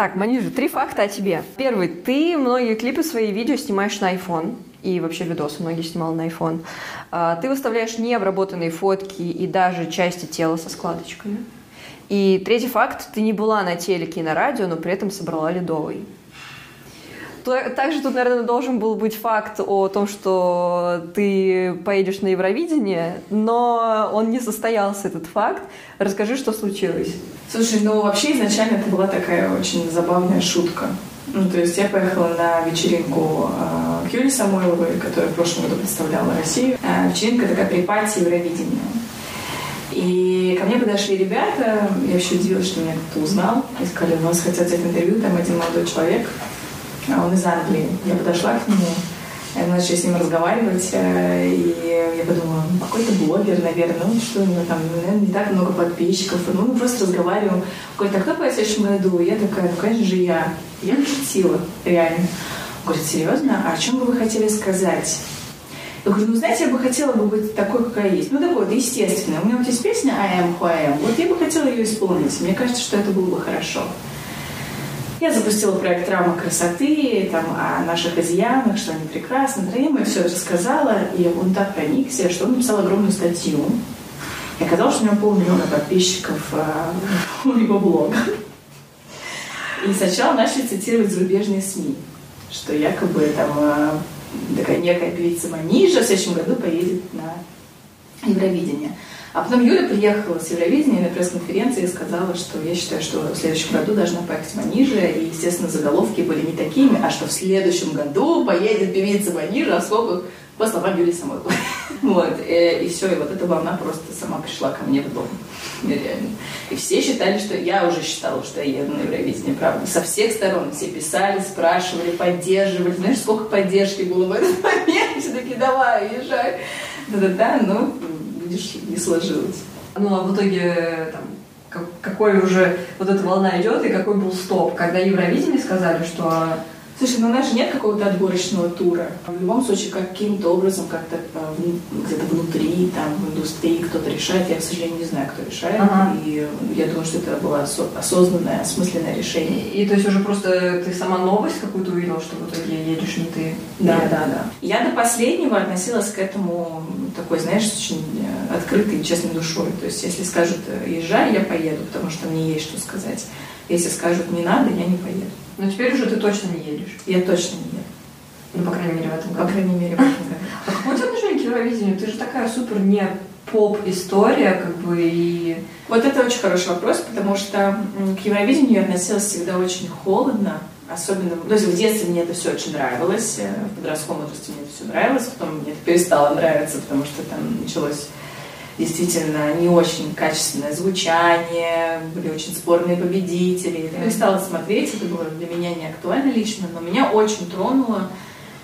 Так, Манижа, три факта о тебе. Первый. Ты многие клипы, свои видео снимаешь на iPhone. И вообще видосы многие снимал на iPhone. А, ты выставляешь необработанные фотки и даже части тела со складочками. И третий факт. Ты не была на телеке и на радио, но при этом собрала ледовый. Также тут, наверное, должен был быть факт о том, что ты поедешь на Евровидение, но он не состоялся, этот факт. Расскажи, что случилось. Слушай, ну вообще изначально это была такая очень забавная шутка. Ну, то есть я поехала на вечеринку э, к Юлии Самойловой, которая в прошлом году представляла Россию. Э, вечеринка такая при пати Евровидения. И ко мне подошли ребята, я еще удивилась, что меня кто-то узнал, и сказали, у вас хотят взять интервью, там один молодой человек, он из Англии. Я подошла к нему, мы начали с ним разговаривать, э, и я подумала, ну, какой-то блогер, наверное, ну что у него там, наверное, не так много подписчиков, ну мы просто разговариваем. Говорит, а кто по следующем году? Я такая, ну конечно же я. Я шутила, реально. Говорит, серьезно? А о чем бы вы хотели сказать? Я говорю, ну, знаете, я бы хотела бы быть такой, какая есть. Ну, такой вот, естественно. У меня вот есть песня I am who I am. Вот я бы хотела ее исполнить. Мне кажется, что это было бы хорошо. Я запустила проект «Рама красоты», там, о наших азиянах, что они прекрасны. Я ему все рассказала, и он так проникся, что он написал огромную статью. И оказалось, что у него полмиллиона подписчиков э, у его блога. И сначала начали цитировать зарубежные СМИ, что якобы там э, такая некая певица Манижа в следующем году поедет на Евровидение. А потом Юля приехала с Евровидения на пресс-конференции и сказала, что я считаю, что в следующем году должна поехать Манижа. И, естественно, заголовки были не такими, а что в следующем году поедет певица Манижа, а сколько по словам Юли Самойловой. Вот. И, и все, и вот эта волна просто сама пришла ко мне в дом. Нереально. И все считали, что я уже считала, что я еду на Евровидение, правда. Со всех сторон все писали, спрашивали, поддерживали. Знаешь, сколько поддержки было в этот момент? Все таки давай, езжай. Да-да-да, но видишь, не сложилось. Ну, а в итоге там, какой уже вот эта волна идет и какой был стоп? Когда Евровидение сказали, что Слушай, ну у нас же нет какого-то отборочного тура. В любом случае, каким-то образом, как-то э, где-то внутри, там, в индустрии кто-то решает. Я, к сожалению, не знаю, кто решает. Ага. И я думаю, что это было осознанное, осмысленное решение. И, и то есть уже просто ты сама новость какую-то увидела, что в итоге едешь не ты? Да, Нет. да, да. Я до последнего относилась к этому такой, знаешь, очень э, открытой и честной душой. То есть, если скажут э, «езжай», я поеду, потому что мне есть что сказать. Если скажут «не надо», я не поеду. Но теперь уже ты точно не едешь. Я точно не еду. Ну, по крайней мере, в этом году. По крайней мере, в этом году. А какое у тебя отношение к Евровидению? Ты же такая супер не поп-история, как бы, и... Вот это очень хороший вопрос, потому что к Евровидению я относилась всегда очень холодно, особенно, то есть в детстве мне это все очень нравилось, э, в подростковом возрасте мне это все нравилось, потом мне это перестало нравиться, потому что там началось действительно не очень качественное звучание, были очень спорные победители. Я стала смотреть, это было для меня не актуально лично, но меня очень тронула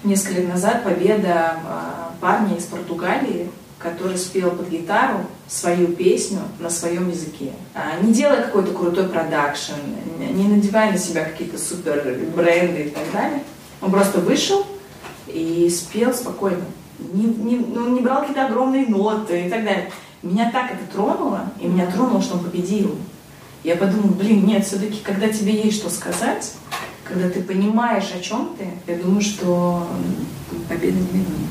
несколько лет назад победа а, парня из Португалии, который спел под гитару свою песню на своем языке. А, не делая какой-то крутой продакшн, не надевая на себя какие-то супер бренды и так далее. Он просто вышел и спел спокойно. Не, не, ну, не брал какие-то огромные ноты и так далее. Меня так это тронуло, и меня тронуло, что он победил. Я подумала, блин, нет, все-таки, когда тебе есть что сказать, когда ты понимаешь, о чем ты, я думаю, что победа не видна.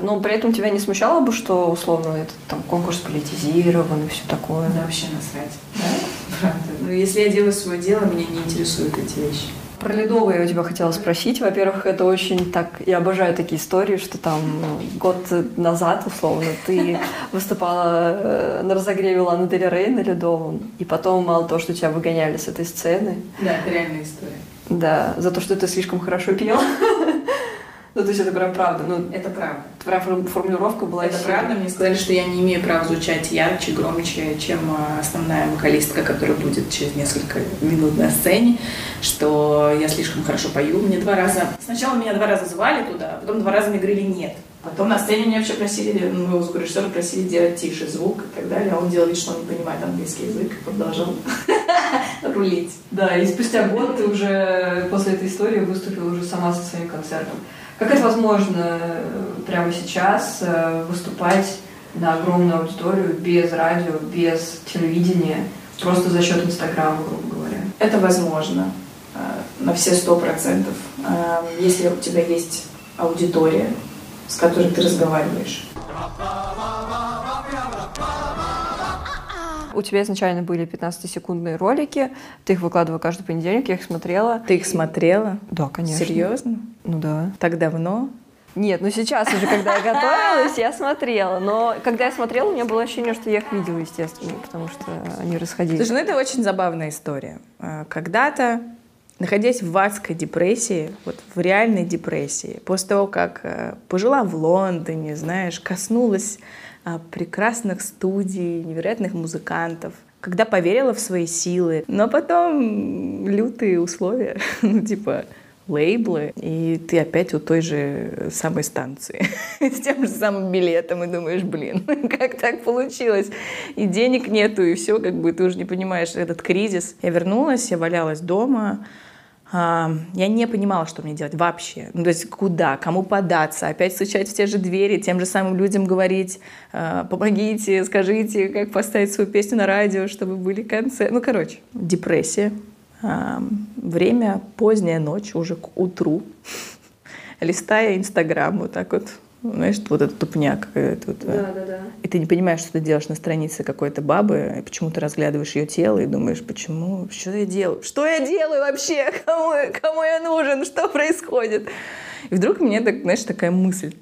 Но при этом тебя не смущало бы, что условно этот там конкурс политизирован и все такое? Да, вообще насрать. Да? Правда. Но если я делаю свое дело, меня не интересуют эти вещи. Про Ледовое я у тебя хотела спросить. Во-первых, это очень так... Я обожаю такие истории, что там ну, год назад, условно, ты выступала э, на разогреве Ланы Дель Рей на Ледовом, и потом мало того, что тебя выгоняли с этой сцены. Да, это реальная история. Да, за то, что ты слишком хорошо пела. Ну, то есть это прям правда. Ну, это правда. Прям формулировка была. Это правда. Мне сказали, что я не имею права звучать ярче, громче, чем а, основная вокалистка, которая будет через несколько минут на сцене, что я слишком хорошо пою. Мне два раза... Сначала меня два раза звали туда, а потом два раза мне говорили «нет». Потом на сцене меня вообще просили, моего звукорежиссера просили делать тише звук и так далее. А он делал вид, что он не понимает английский язык и продолжал рулить. Да, и спустя год ты уже после этой истории выступила уже сама со своим концертом. Как это возможно э, прямо сейчас э, выступать на огромную аудиторию без радио, без телевидения, просто за счет Инстаграма, грубо говоря? Это возможно э, на все сто процентов. Если у тебя есть аудитория, с которой ты разговариваешь. У тебя изначально были 15-секундные ролики, ты их выкладывала каждый понедельник, я их смотрела. Ты их смотрела? Да, конечно. Серьезно? Ну да. Так давно? Нет, ну сейчас уже, когда я готовилась, я смотрела. Но когда я смотрела, у меня было ощущение, что я их видела, естественно, потому что они расходились. Слушай, ну это очень забавная история. А, когда-то, находясь в адской депрессии, вот в реальной депрессии, после того, как э, пожила в Лондоне, знаешь, коснулась прекрасных студий, невероятных музыкантов, когда поверила в свои силы, но потом лютые условия, ну типа лейблы, и ты опять у той же самой станции с тем же самым билетом, и думаешь, блин, как так получилось? И денег нету, и все, как бы ты уже не понимаешь этот кризис. Я вернулась, я валялась дома, а, я не понимала, что мне делать вообще. Ну, то есть куда, кому податься, опять стучать в те же двери, тем же самым людям говорить, «А, помогите, скажите, как поставить свою песню на радио, чтобы были концерты. Ну, короче, депрессия, Время поздняя ночь, уже к утру. Листая Инстаграм, вот так вот, знаешь, вот этот тупняк. Вот, да, да, да. И ты не понимаешь, что ты делаешь на странице какой-то бабы, и почему ты разглядываешь ее тело и думаешь, почему, что я делаю? Что я делаю вообще? Кому, кому я нужен? Что происходит? И вдруг мне, так, знаешь, такая мысль.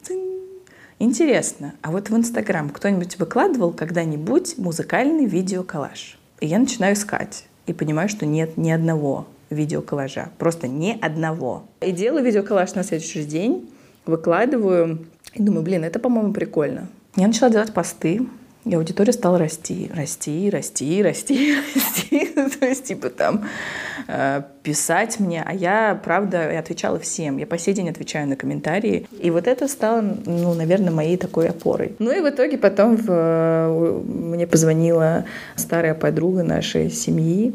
Интересно, а вот в Инстаграм кто-нибудь выкладывал когда-нибудь музыкальный видеоколлаж? И я начинаю искать и понимаю, что нет ни одного видеоколлажа. Просто ни одного. И делаю видеоколлаж на следующий день, выкладываю и думаю, блин, это, по-моему, прикольно. Я начала делать посты, и аудитория стала расти, расти, расти, расти, расти. То есть, типа, там, э, писать мне. А я, правда, отвечала всем. Я по сей день отвечаю на комментарии. И вот это стало, ну, наверное, моей такой опорой. Ну и в итоге потом э, мне позвонила старая подруга нашей семьи,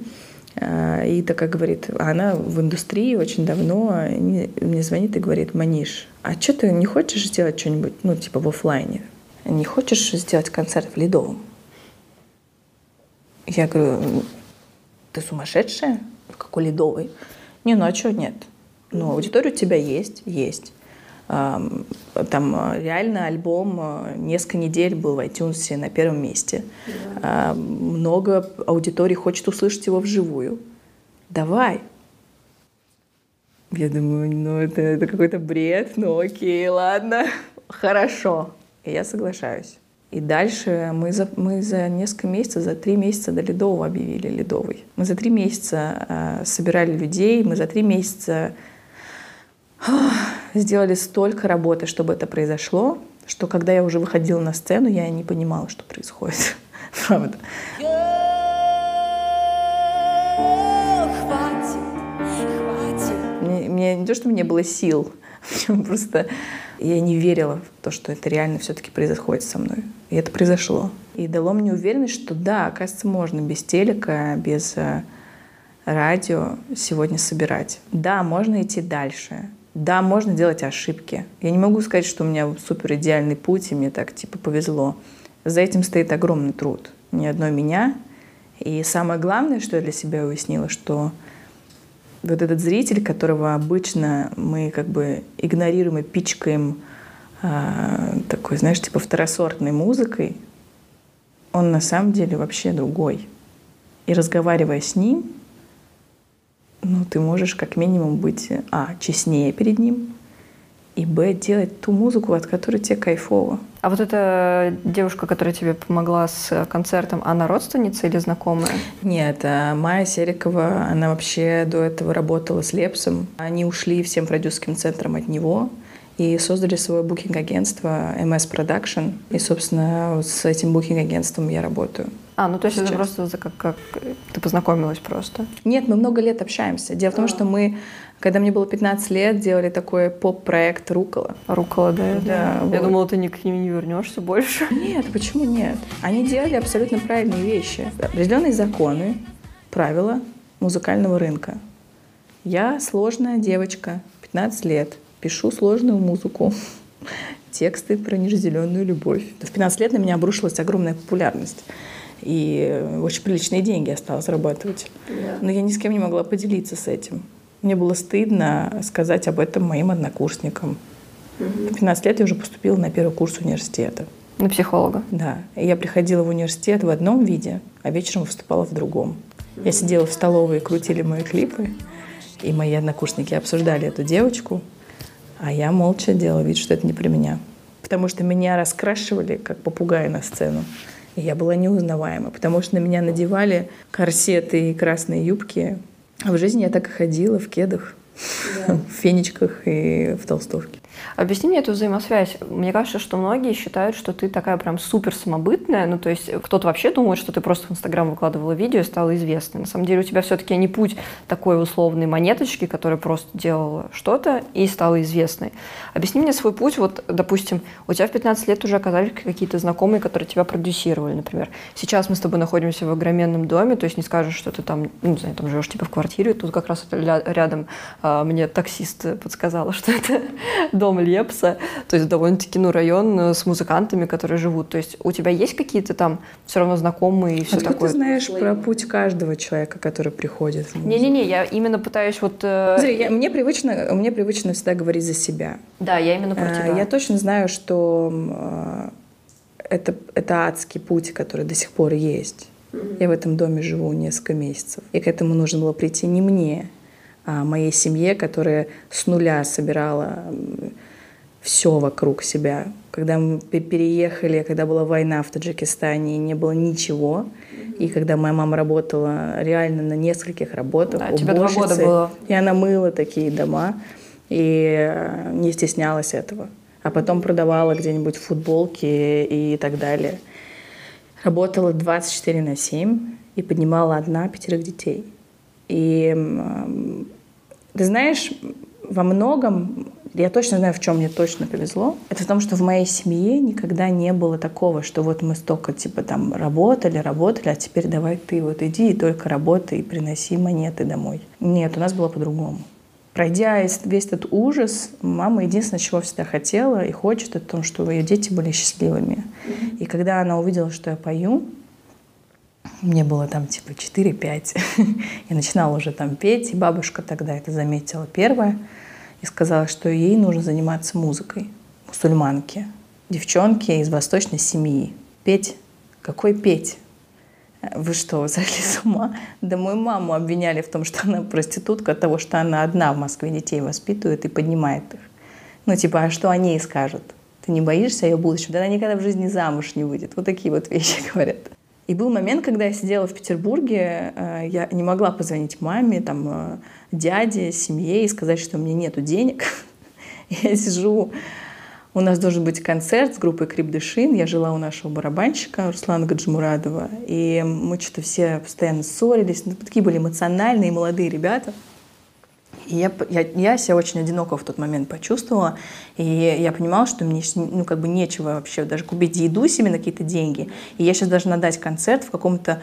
и такая говорит, она в индустрии очень давно, мне звонит и говорит, Маниш, а что ты не хочешь сделать что-нибудь, ну, типа в офлайне? не хочешь сделать концерт в Ледовом? Я говорю, ты сумасшедшая? Какой Ледовый? Не, ну а что нет? Ну, аудитория у тебя есть? Есть. Там реально альбом э, несколько недель был в iTunes на первом месте. Да. Много аудиторий хочет услышать его вживую. Давай. Я думаю, ну это, это какой-то бред, ну окей, ладно, хорошо. И я соглашаюсь. И дальше мы за, мы за несколько месяцев, за три месяца до Ледового объявили Ледовый. Мы за три месяца э, собирали людей, мы за три месяца э, сделали столько работы, чтобы это произошло, что когда я уже выходила на сцену, я не понимала, что происходит. Правда. Мне, мне не то, что мне было сил, просто я не верила в то, что это реально все-таки происходит со мной. И это произошло. И дало мне уверенность, что да, оказывается, можно без телека, без э, радио сегодня собирать. Да, можно идти дальше. Да, можно делать ошибки. Я не могу сказать, что у меня супер идеальный путь, и мне так типа повезло. За этим стоит огромный труд. Ни одной меня. И самое главное, что я для себя уяснила, что вот этот зритель, которого обычно мы как бы игнорируем и пичкаем э, такой, знаешь, типа второсортной музыкой, он на самом деле вообще другой. И разговаривая с ним, ну, ты можешь как минимум быть, а, честнее перед ним, и б, делать ту музыку, от которой тебе кайфово. А вот эта девушка, которая тебе помогла с концертом, она родственница или знакомая? Нет, а Майя Серикова, она вообще до этого работала с Лепсом. Они ушли всем продюсерским центром от него и создали свое букинг-агентство MS Production. И, собственно, с этим букинг-агентством я работаю. А, ну то есть Сейчас. это просто как, как ты познакомилась просто? Нет, мы много лет общаемся. Дело в том, а. что мы когда мне было 15 лет, делали такой поп-проект «Рукола». «Рукола», да? Да. да вот. Я думала, ты ни к ним не вернешься больше. Нет, почему нет? Они делали абсолютно правильные вещи. Определенные законы, правила музыкального рынка. Я сложная девочка, 15 лет, пишу сложную музыку. тексты про нежделенную любовь. В 15 лет на меня обрушилась огромная популярность. И очень приличные деньги я стала зарабатывать. Но я ни с кем не могла поделиться с этим. Мне было стыдно сказать об этом моим однокурсникам. В 15 лет я уже поступила на первый курс университета. На психолога? Да. И я приходила в университет в одном виде, а вечером выступала в другом. Я сидела в столовой и крутили мои клипы, и мои однокурсники обсуждали эту девочку, а я молча делала вид, что это не про меня. Потому что меня раскрашивали, как попугая на сцену. И я была неузнаваема, потому что на меня надевали корсеты и красные юбки. А в жизни я так и ходила в кедах, да. в фенечках и в толстовке. Объясни мне эту взаимосвязь. Мне кажется, что многие считают, что ты такая прям супер самобытная. Ну, то есть кто-то вообще думает, что ты просто в Инстаграм выкладывала видео и стала известной. На самом деле у тебя все-таки не путь такой условной монеточки, которая просто делала что-то и стала известной. Объясни мне свой путь. Вот, допустим, у тебя в 15 лет уже оказались какие-то знакомые, которые тебя продюсировали, например. Сейчас мы с тобой находимся в огроменном доме, то есть не скажешь, что ты там, ну, не знаю, там живешь типа в квартире, тут как раз рядом а, мне таксист подсказала, что это дом дом Лепса, то есть довольно-таки ну, район э, с музыкантами, которые живут. То есть у тебя есть какие-то там все равно знакомые и все Откуда такое? ты знаешь про путь каждого человека, который приходит? Не-не-не, я именно пытаюсь вот... Э... Смотри, я, мне, привычно, мне привычно всегда говорить за себя. Да, я именно про э, тебя. Я точно знаю, что это, это адский путь, который до сих пор есть. Я в этом доме живу несколько месяцев. И к этому нужно было прийти не мне, моей семье, которая с нуля собирала все вокруг себя. Когда мы переехали, когда была война в Таджикистане, и не было ничего, и когда моя мама работала реально на нескольких работах, да, тебе два года было. и она мыла такие дома, и э, не стеснялась этого. А потом продавала где-нибудь футболки и так далее. Работала 24 на 7 и поднимала одна пятерых детей. И ты знаешь, во многом я точно знаю, в чем мне точно повезло. Это в том, что в моей семье никогда не было такого, что вот мы столько типа там работали, работали, а теперь давай ты вот иди и только работай и приноси монеты домой. Нет, у нас было по-другому. Пройдя весь этот ужас, мама единственное, чего всегда хотела и хочет, это то, что ее дети были счастливыми. И когда она увидела, что я пою, мне было там типа 4-5. я начинала уже там петь, и бабушка тогда это заметила первая и сказала, что ей нужно заниматься музыкой. Мусульманки, девчонки из восточной семьи. Петь? Какой петь? Вы что, сошли с ума? Да мою маму обвиняли в том, что она проститутка от того, что она одна в Москве детей воспитывает и поднимает их. Ну, типа, а что они ей скажут? Ты не боишься ее будущего? Да она никогда в жизни замуж не выйдет. Вот такие вот вещи говорят. И был момент, когда я сидела в Петербурге, э, я не могла позвонить маме, там, э, дяде, семье и сказать, что у меня нету денег. Я сижу, у нас должен быть концерт с группой Крипдышин. Я жила у нашего барабанщика Руслана Гаджимурадова. И мы что-то все постоянно ссорились. Ну, такие были эмоциональные молодые ребята. И я, я, я себя очень одиноко в тот момент почувствовала. И я понимала, что мне ну, как бы нечего вообще даже купить еду себе на какие-то деньги. И я сейчас должна дать концерт в каком-то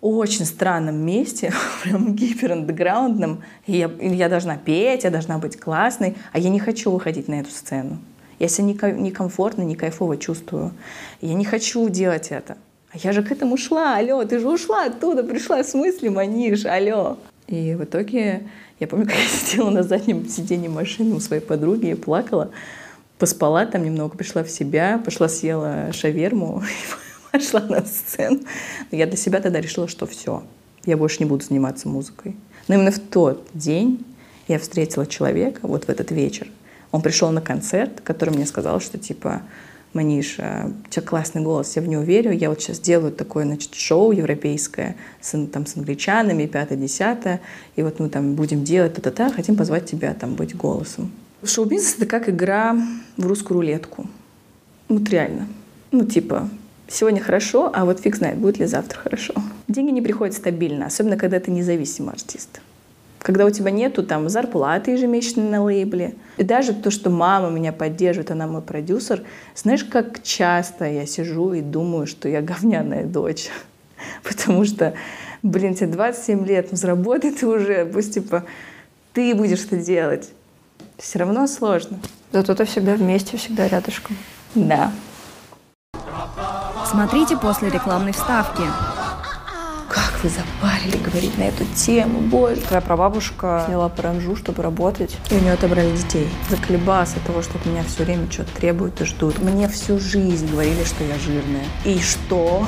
очень странном месте, прям гиперандеграундном. И я, я должна петь, я должна быть классной, а я не хочу выходить на эту сцену. Я себя некомфортно, не кайфово чувствую. Я не хочу делать это. А я же к этому шла, алло, ты же ушла оттуда, пришла с мысли, манишь, алло. И в итоге я помню, как я сидела на заднем сиденье машины у своей подруги и плакала, поспала там немного, пришла в себя, пошла съела шаверму и пошла на сцену. Но я для себя тогда решила, что все, я больше не буду заниматься музыкой. Но именно в тот день я встретила человека, вот в этот вечер. Он пришел на концерт, который мне сказал, что типа Маниш, у тебя классный голос, я в него верю. Я вот сейчас делаю такое значит, шоу европейское с, там, с англичанами, пятое-десятое, и вот мы там будем делать та-та-та, хотим позвать тебя там быть голосом. Шоу-бизнес — это как игра в русскую рулетку. Вот реально. Ну, типа, сегодня хорошо, а вот фиг знает, будет ли завтра хорошо. Деньги не приходят стабильно, особенно когда ты независимый артист когда у тебя нету там зарплаты ежемесячной на лейбле. И даже то, что мама меня поддерживает, она мой продюсер, знаешь, как часто я сижу и думаю, что я говняная дочь. Потому что, блин, тебе 27 лет, ну заработай ты уже, пусть типа ты будешь это делать. Все равно сложно. Зато ты всегда вместе, всегда рядышком. Да. Смотрите после рекламной вставки. Вы запарили говорить на эту тему, боже. Твоя прабабушка сняла паранжу, чтобы работать. И у нее отобрали детей. Заколебался от того, что от меня все время что-то требуют и ждут. Мне всю жизнь говорили, что я жирная. И что?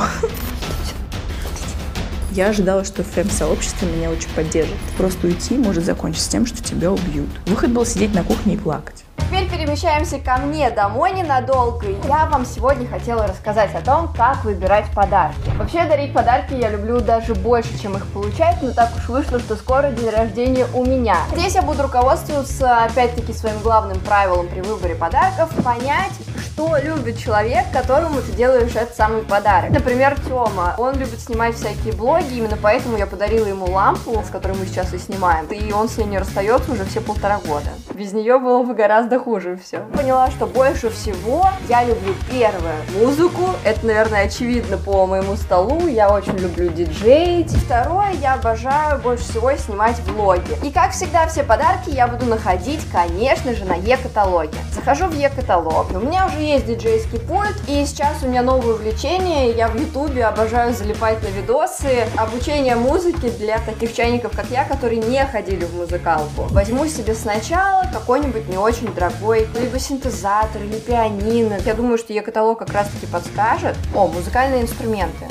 Я ожидала, что фэм-сообщество меня очень поддержит. Просто уйти может закончиться тем, что тебя убьют. Выход был сидеть на кухне и плакать. Теперь перемещаемся ко мне домой ненадолго. Я вам сегодня хотела рассказать о том, как выбирать подарки. Вообще дарить подарки я люблю даже больше, чем их получать, но так уж вышло, что скоро день рождения у меня. Здесь я буду руководствоваться опять-таки своим главным правилом при выборе подарков, понять, что любит человек, которому ты делаешь этот самый подарок. Например, Тёма, он любит снимать всякие блоги, именно поэтому я подарила ему лампу, с которой мы сейчас и снимаем, и он с ней не расстается уже все полтора года. Без нее было бы гораздо хуже все. Поняла, что больше всего я люблю первое музыку, это, наверное, очевидно по моему столу, я очень люблю диджеить. Второе, я обожаю больше всего снимать влоги. И как всегда, все подарки я буду находить, конечно же, на Е-каталоге. Захожу в Е-каталог, у меня уже есть диджейский пульт, и сейчас у меня новое увлечение, я в ютубе обожаю залипать на видосы, обучение музыке для таких чайников, как я, которые не ходили в музыкалку. Возьму себе сначала какой-нибудь не очень дорогой, либо синтезатор, или пианино. Я думаю, что Е-каталог как раз-таки подскажет. О, музыкальные инструменты.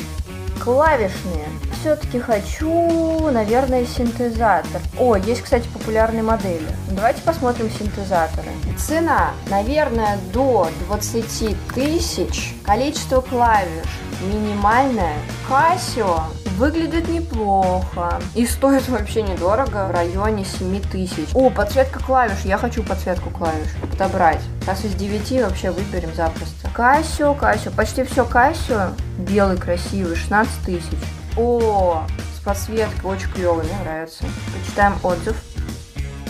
Клавишные. Все-таки хочу, наверное, синтезатор. О, есть, кстати, популярные модели. Давайте посмотрим синтезаторы. Цена, наверное, до 20 тысяч. Количество клавиш минимальное. Casio выглядит неплохо. И стоит вообще недорого, в районе 7 тысяч. О, подсветка клавиш. Я хочу подсветку клавиш подобрать. Сейчас из 9 вообще выберем запросто. Casio, Casio. Почти все Casio. Белый, красивый, 16 тысяч. О, с подсветкой, очень клевый, мне нравится. Почитаем отзыв.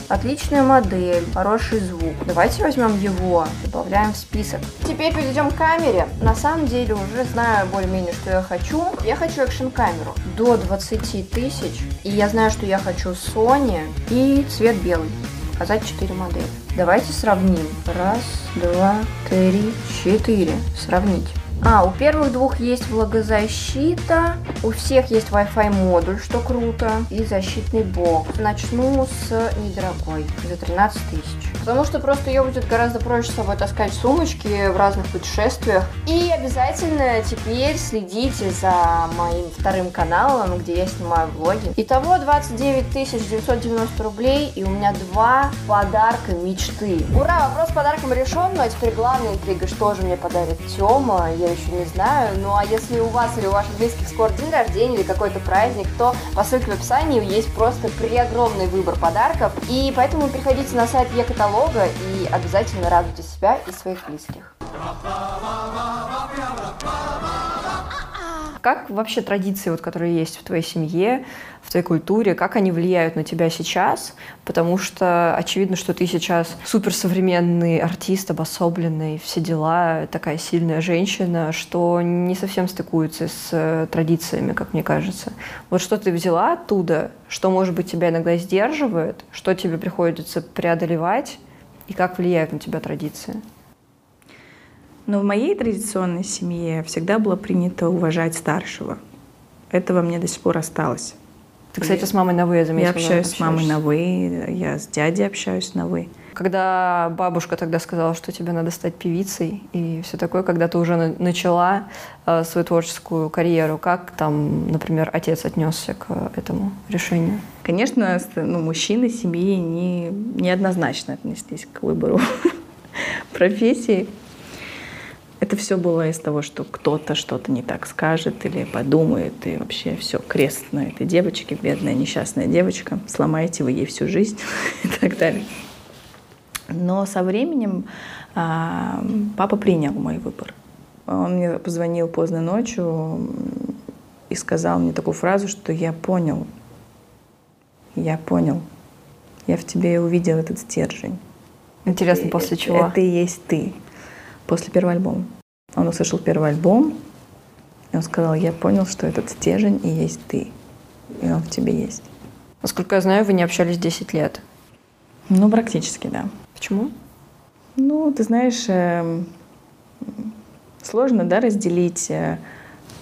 Отличная модель, хороший звук. Давайте возьмем его, добавляем в список. Теперь перейдем к камере. На самом деле уже знаю более-менее, что я хочу. Я хочу экшн-камеру до 20 тысяч. И я знаю, что я хочу Sony и цвет белый. Показать 4 модели. Давайте сравним. Раз, два, три, четыре. Сравнить. А, у первых двух есть влагозащита, у всех есть Wi-Fi модуль, что круто, и защитный блок. Начну с недорогой, за 13 тысяч. Потому что просто ее будет гораздо проще с собой таскать в сумочке в разных путешествиях. И обязательно теперь следите за моим вторым каналом, где я снимаю влоги. Итого 29 990 рублей, и у меня два подарка мечты. Ура, вопрос с подарком решен, ну а теперь главная интрига, что же мне подарит Тёма, я еще не знаю. Ну а если у вас или у ваших близких скоро день рождения или какой-то праздник, то по ссылке в описании есть просто преогромный выбор подарков. И поэтому приходите на сайт Е-каталога и обязательно радуйте себя и своих близких. Как вообще традиции, вот, которые есть в твоей семье, в твоей культуре, как они влияют на тебя сейчас? Потому что очевидно, что ты сейчас суперсовременный артист, обособленный, все дела, такая сильная женщина, что не совсем стыкуется с э, традициями, как мне кажется. Вот что ты взяла оттуда, что, может быть, тебя иногда сдерживает, что тебе приходится преодолевать, и как влияют на тебя традиции? Но в моей традиционной семье всегда было принято уважать старшего. Это во мне до сих пор осталось. Ты, кстати, с мамой на «вы», я заметила. Я общаюсь с мамой на «вы», я с дядей общаюсь на «вы». Когда бабушка тогда сказала, что тебе надо стать певицей и все такое, когда ты уже начала э, свою творческую карьеру, как там, например, отец отнесся к этому решению? Конечно, ну, мужчины семьи не, неоднозначно отнеслись к выбору профессии. Это все было из того, что кто-то что-то не так скажет или подумает, и вообще все, крест на этой девочке, бедная несчастная девочка, сломаете вы ей всю жизнь и так далее. Но со временем а, папа принял мой выбор. Он мне позвонил поздно ночью и сказал мне такую фразу, что я понял, я понял, я в тебе увидел этот стержень. Интересно, это, после чего? Это и есть ты после первого альбома. Он услышал первый альбом, и он сказал, я понял, что этот стержень и есть ты, и он в тебе есть. Насколько я знаю, вы не общались 10 лет. Ну, практически, да. Почему? Ну, ты знаешь, эм, сложно, да, разделить э,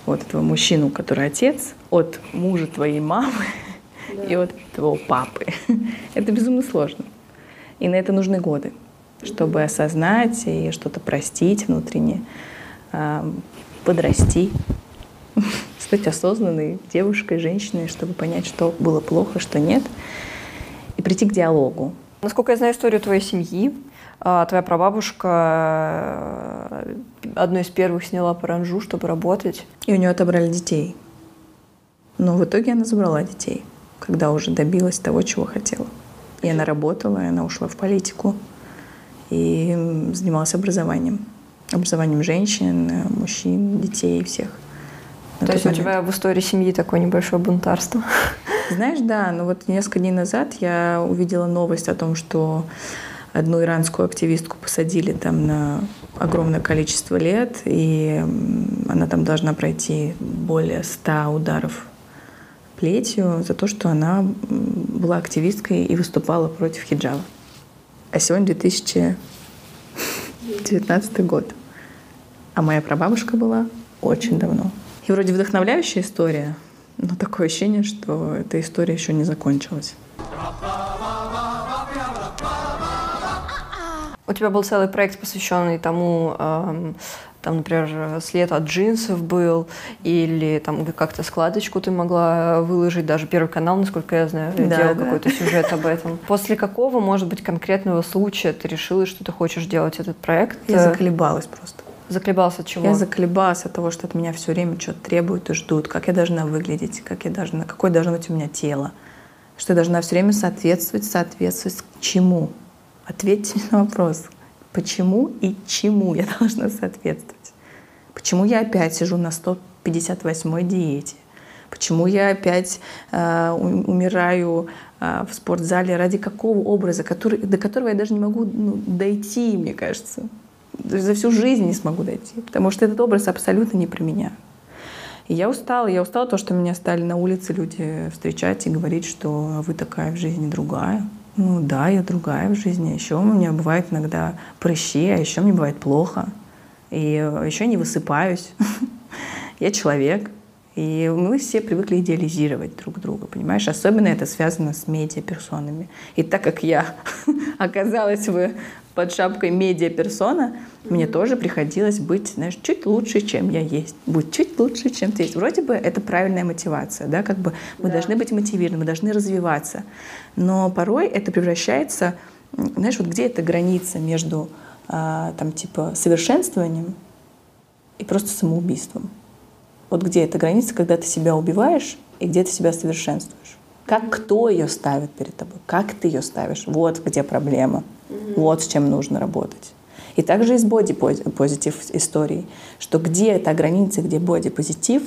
вот этого мужчину, который отец, от мужа твоей мамы и от твоего папы. Это безумно сложно. И на это нужны годы, чтобы осознать и что-то простить внутренне, эм, подрасти, стать осознанной девушкой, женщиной, чтобы понять, что было плохо, что нет, и прийти к диалогу. Насколько я знаю историю твоей семьи, а, твоя прабабушка э, одной из первых сняла паранжу, чтобы работать. И у нее отобрали детей. Но в итоге она забрала детей, когда уже добилась того, чего хотела. И она работала, и она ушла в политику. И занималась образованием. Образованием женщин, мужчин, детей, всех. То есть момент. у тебя в истории семьи такое небольшое бунтарство? Знаешь, да, но вот несколько дней назад я увидела новость о том, что одну иранскую активистку посадили там на огромное количество лет, и она там должна пройти более ста ударов плетью за то, что она была активисткой и выступала против хиджаба. А сегодня 2019 год. А моя прабабушка была очень давно. И вроде вдохновляющая история, но такое ощущение, что эта история еще не закончилась. У тебя был целый проект, посвященный тому, эм, там, например, след от джинсов был, или там как-то складочку ты могла выложить, даже Первый канал, насколько я знаю, да, делал да. какой-то сюжет об этом. После какого, может быть, конкретного случая ты решила, что ты хочешь делать этот проект? Я заколебалась просто. Заколебался от чего? Я заколебалась от того, что от меня все время что-то требуют и ждут, как я должна выглядеть, как я должна, какое должно быть у меня тело, что я должна все время соответствовать, соответствовать чему. Ответьте мне на вопрос, почему и чему я должна соответствовать. Почему я опять сижу на 158-й диете? Почему я опять э, умираю э, в спортзале? Ради какого образа, который, до которого я даже не могу ну, дойти, мне кажется за всю жизнь не смогу дойти, потому что этот образ абсолютно не про меня. И я устала. Я устала то, что меня стали на улице люди встречать и говорить, что вы такая в жизни другая. Ну да, я другая в жизни. Еще у меня бывает иногда прыщи, а еще мне бывает плохо. И еще не высыпаюсь. Я человек. И мы все привыкли идеализировать друг друга, понимаешь? Особенно это связано с медиаперсонами. И так как я оказалась в под шапкой медиа-персона, mm-hmm. мне тоже приходилось быть, знаешь, чуть лучше, чем я есть. Будь чуть лучше, чем ты есть. Вроде бы это правильная мотивация, да, как бы мы да. должны быть мотивированы, мы должны развиваться. Но порой это превращается, знаешь, вот где эта граница между а, там типа совершенствованием и просто самоубийством. Вот где эта граница, когда ты себя убиваешь и где ты себя совершенствуешь. Как кто ее ставит перед тобой? Как ты ее ставишь? Вот где проблема. Вот с чем нужно работать. И также и с боди-позитив историей, что где эта граница, где боди-позитив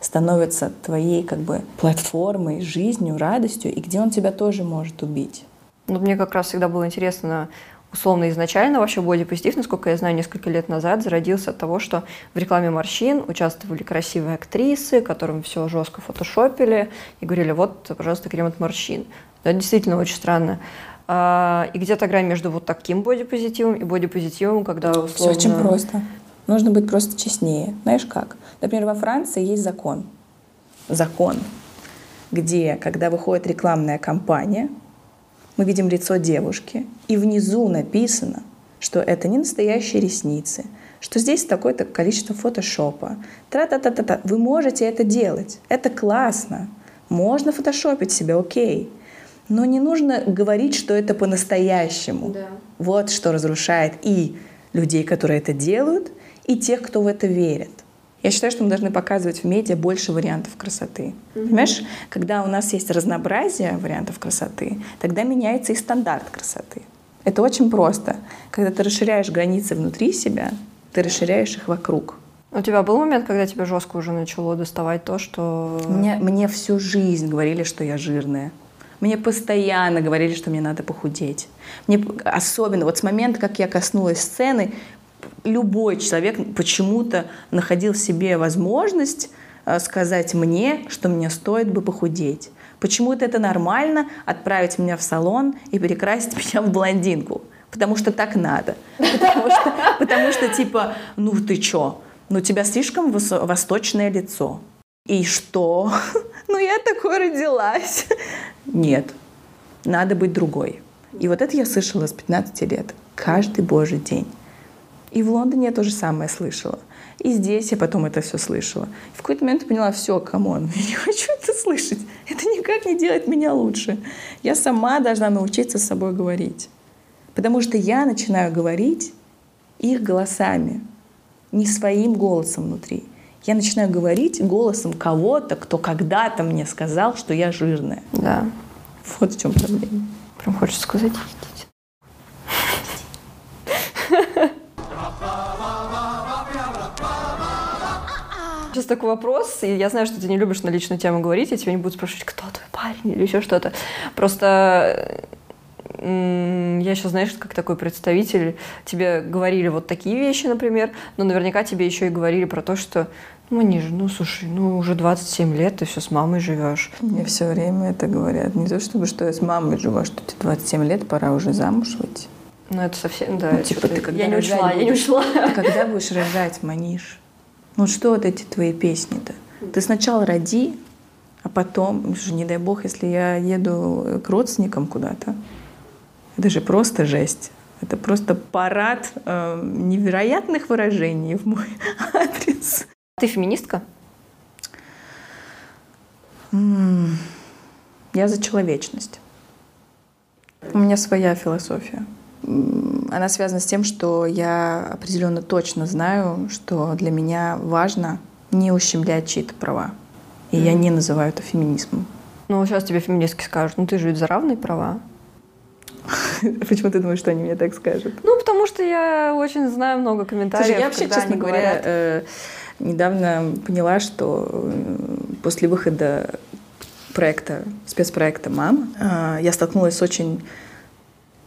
становится твоей как бы платформой, жизнью, радостью, и где он тебя тоже может убить. Ну, мне как раз всегда было интересно, условно изначально вообще бодипозитив, насколько я знаю, несколько лет назад зародился от того, что в рекламе морщин участвовали красивые актрисы, которым все жестко фотошопили и говорили, вот, пожалуйста, крем от морщин. Это действительно очень странно. А, и где-то грань между вот таким бодипозитивом и бодипозитивом, когда условно... Все очень просто. Нужно быть просто честнее. Знаешь как? Например, во Франции есть закон. Закон, где, когда выходит рекламная кампания, мы видим лицо девушки, и внизу написано, что это не настоящие ресницы, что здесь такое-то количество фотошопа. Тра-та-та-та-та. Вы можете это делать. Это классно. Можно фотошопить себя, окей. Но не нужно говорить, что это по-настоящему. Да. Вот что разрушает и людей, которые это делают, и тех, кто в это верит. Я считаю, что мы должны показывать в медиа больше вариантов красоты. Mm-hmm. Понимаешь, когда у нас есть разнообразие вариантов красоты, тогда меняется и стандарт красоты. Это очень просто. Когда ты расширяешь границы внутри себя, ты расширяешь их вокруг. У тебя был момент, когда тебе жестко уже начало доставать то, что... Мне, мне всю жизнь говорили, что я жирная. Мне постоянно говорили, что мне надо похудеть. Мне особенно вот с момента, как я коснулась сцены, любой человек почему-то находил в себе возможность э, сказать мне, что мне стоит бы похудеть. Почему-то это нормально отправить меня в салон и перекрасить меня в блондинку. потому что так надо. Потому что, потому что типа, ну ты чё, ну у тебя слишком вос- восточное лицо. И что? Ну я такой родилась. Нет, надо быть другой. И вот это я слышала с 15 лет. Каждый божий день. И в Лондоне я то же самое слышала. И здесь я потом это все слышала. И в какой-то момент поняла, все, come on, я не хочу это слышать. Это никак не делает меня лучше. Я сама должна научиться с собой говорить. Потому что я начинаю говорить их голосами, не своим голосом внутри. Я начинаю говорить голосом кого-то, кто когда-то мне сказал, что я жирная. Да. Вот в чем проблема. Прям хочется сказать, идите. Сейчас такой вопрос, и я знаю, что ты не любишь на личную тему говорить, я тебя не буду спрашивать, кто твой парень или еще что-то. Просто я сейчас, знаешь, как такой представитель, тебе говорили вот такие вещи, например, но наверняка тебе еще и говорили про то, что ну, Манижа, ну, слушай, ну, уже 27 лет, ты все с мамой живешь. Мне все время это говорят. Не то чтобы, что я с мамой живу, а что тебе 27 лет, пора уже замуж выйти. Ну, это совсем, да. Ну, типа, ты когда я не рожать учла, я не учла. Ты когда будешь рожать, Маниш? Ну что вот эти твои песни-то? Ты сначала роди, а потом, не дай бог, если я еду к родственникам куда-то, это же просто жесть. Это просто парад э, невероятных выражений в мой адрес. Ты феминистка? Я за человечность. У меня своя философия. Она связана с тем, что я определенно точно знаю, что для меня важно не ущемлять чьи-то права. И я не называю это феминизмом. Ну, сейчас тебе феминистки скажут, ну ты же ведь за равные права. Почему ты думаешь, что они мне так скажут? Ну, потому что я очень знаю много комментариев. Слушай, я вообще, честно говоря, э, недавно поняла, что э, после выхода проекта, спецпроекта «Мама», э, я столкнулась с очень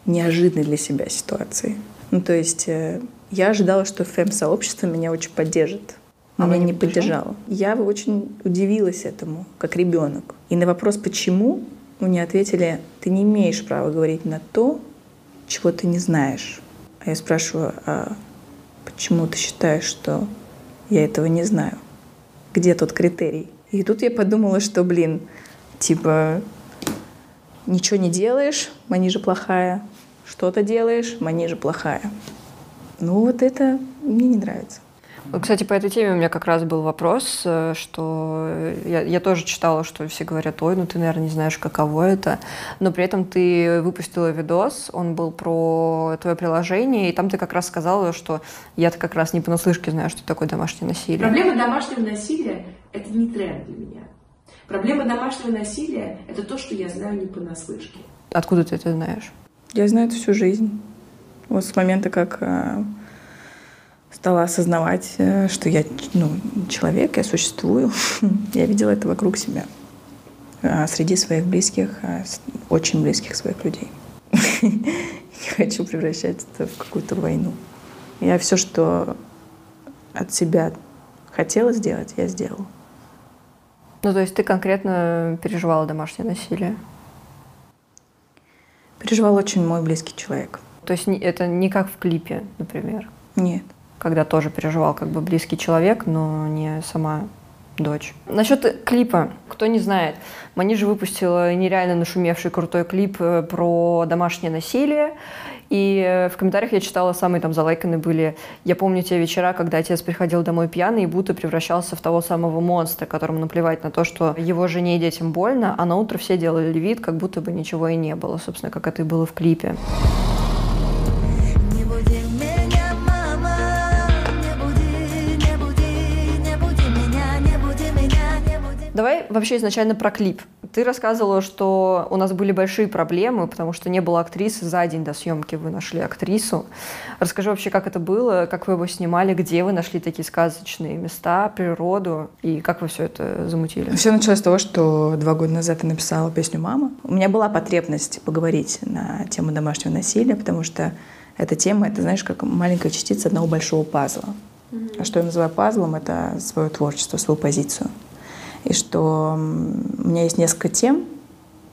неожиданной для себя ситуацией. Ну, то есть э, я ожидала, что фэм-сообщество меня очень поддержит. Но А меня не поддержало. Я очень удивилась этому, как ребенок. И на вопрос «почему?» мне ответили, ты не имеешь права говорить на то, чего ты не знаешь. А я спрашиваю, а почему ты считаешь, что я этого не знаю? Где тот критерий? И тут я подумала, что, блин, типа, ничего не делаешь, манижа плохая, что-то делаешь, манижа плохая. Ну вот это мне не нравится. Кстати, по этой теме у меня как раз был вопрос, э, что я, я тоже читала, что все говорят, ой, ну ты, наверное, не знаешь, каково это, но при этом ты выпустила видос, он был про твое приложение, и там ты как раз сказала, что я-то как раз не понаслышке знаю, что такое домашнее насилие. Проблема домашнего насилия – это не тренд для меня. Проблема домашнего насилия – это то, что я знаю не понаслышке. Откуда ты это знаешь? Я знаю это всю жизнь. Вот с момента, как э, стала осознавать, э, что я ну, человек, я существую, я видела это вокруг себя. А среди своих близких, очень близких своих людей. Не хочу превращать это в какую-то войну. Я все, что от себя хотела сделать, я сделала. Ну, то есть ты конкретно переживала домашнее насилие? Переживал очень мой близкий человек. То есть это не как в клипе, например, Нет. когда тоже переживал как бы близкий человек, но не сама дочь. Насчет клипа, кто не знает, Манижа выпустила нереально нашумевший крутой клип э, про домашнее насилие. И э, в комментариях я читала, самые там залайканы были «Я помню те вечера, когда отец приходил домой пьяный и будто превращался в того самого монстра, которому наплевать на то, что его жене и детям больно, а на утро все делали вид, как будто бы ничего и не было». Собственно, как это и было в клипе. Давай вообще изначально про клип. Ты рассказывала, что у нас были большие проблемы, потому что не было актрисы. За день до съемки вы нашли актрису. Расскажи вообще, как это было, как вы его снимали, где вы нашли такие сказочные места, природу, и как вы все это замутили? Все началось с того, что два года назад я написала песню «Мама». У меня была потребность поговорить на тему домашнего насилия, потому что эта тема, это, знаешь, как маленькая частица одного большого пазла. А что я называю пазлом, это свое творчество, свою позицию. И что у меня есть несколько тем,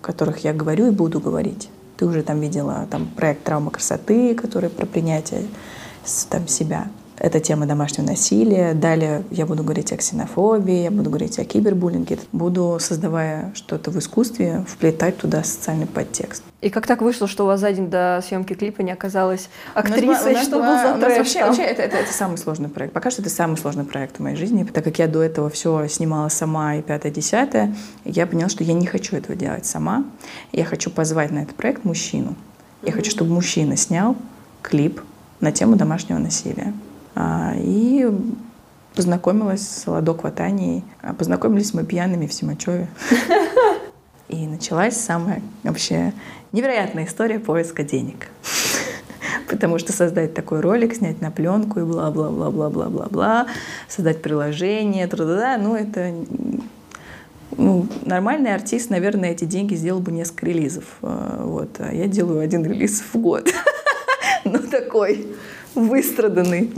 о которых я говорю и буду говорить. Ты уже там видела там проект «Травма красоты», который про принятие там, себя. Это тема домашнего насилия. Далее я буду говорить о ксенофобии, я буду говорить о кибербуллинге. Буду, создавая что-то в искусстве, вплетать туда социальный подтекст. И как так вышло, что у вас за день до съемки клипа не актрисой? у нас Что была- был за у нас трэш вообще, там? вообще это, это, это самый сложный проект. Пока что это самый сложный проект в моей жизни, так как я до этого все снимала сама и пятое, десятое, я поняла, что я не хочу этого делать сама. Я хочу позвать на этот проект мужчину. Я хочу, чтобы мужчина снял клип на тему домашнего насилия. А, И познакомилась с Ладок Ватанией. А Познакомились мы пьяными в Симачеве. И началась самая вообще невероятная история поиска денег. Потому что создать такой ролик, снять на пленку и бла-бла-бла-бла-бла-бла-бла, создать приложение, тра-да-да, ну это ну, нормальный артист, наверное, эти деньги сделал бы несколько релизов. А, Вот. А я делаю один релиз в год. Ну, такой выстраданный.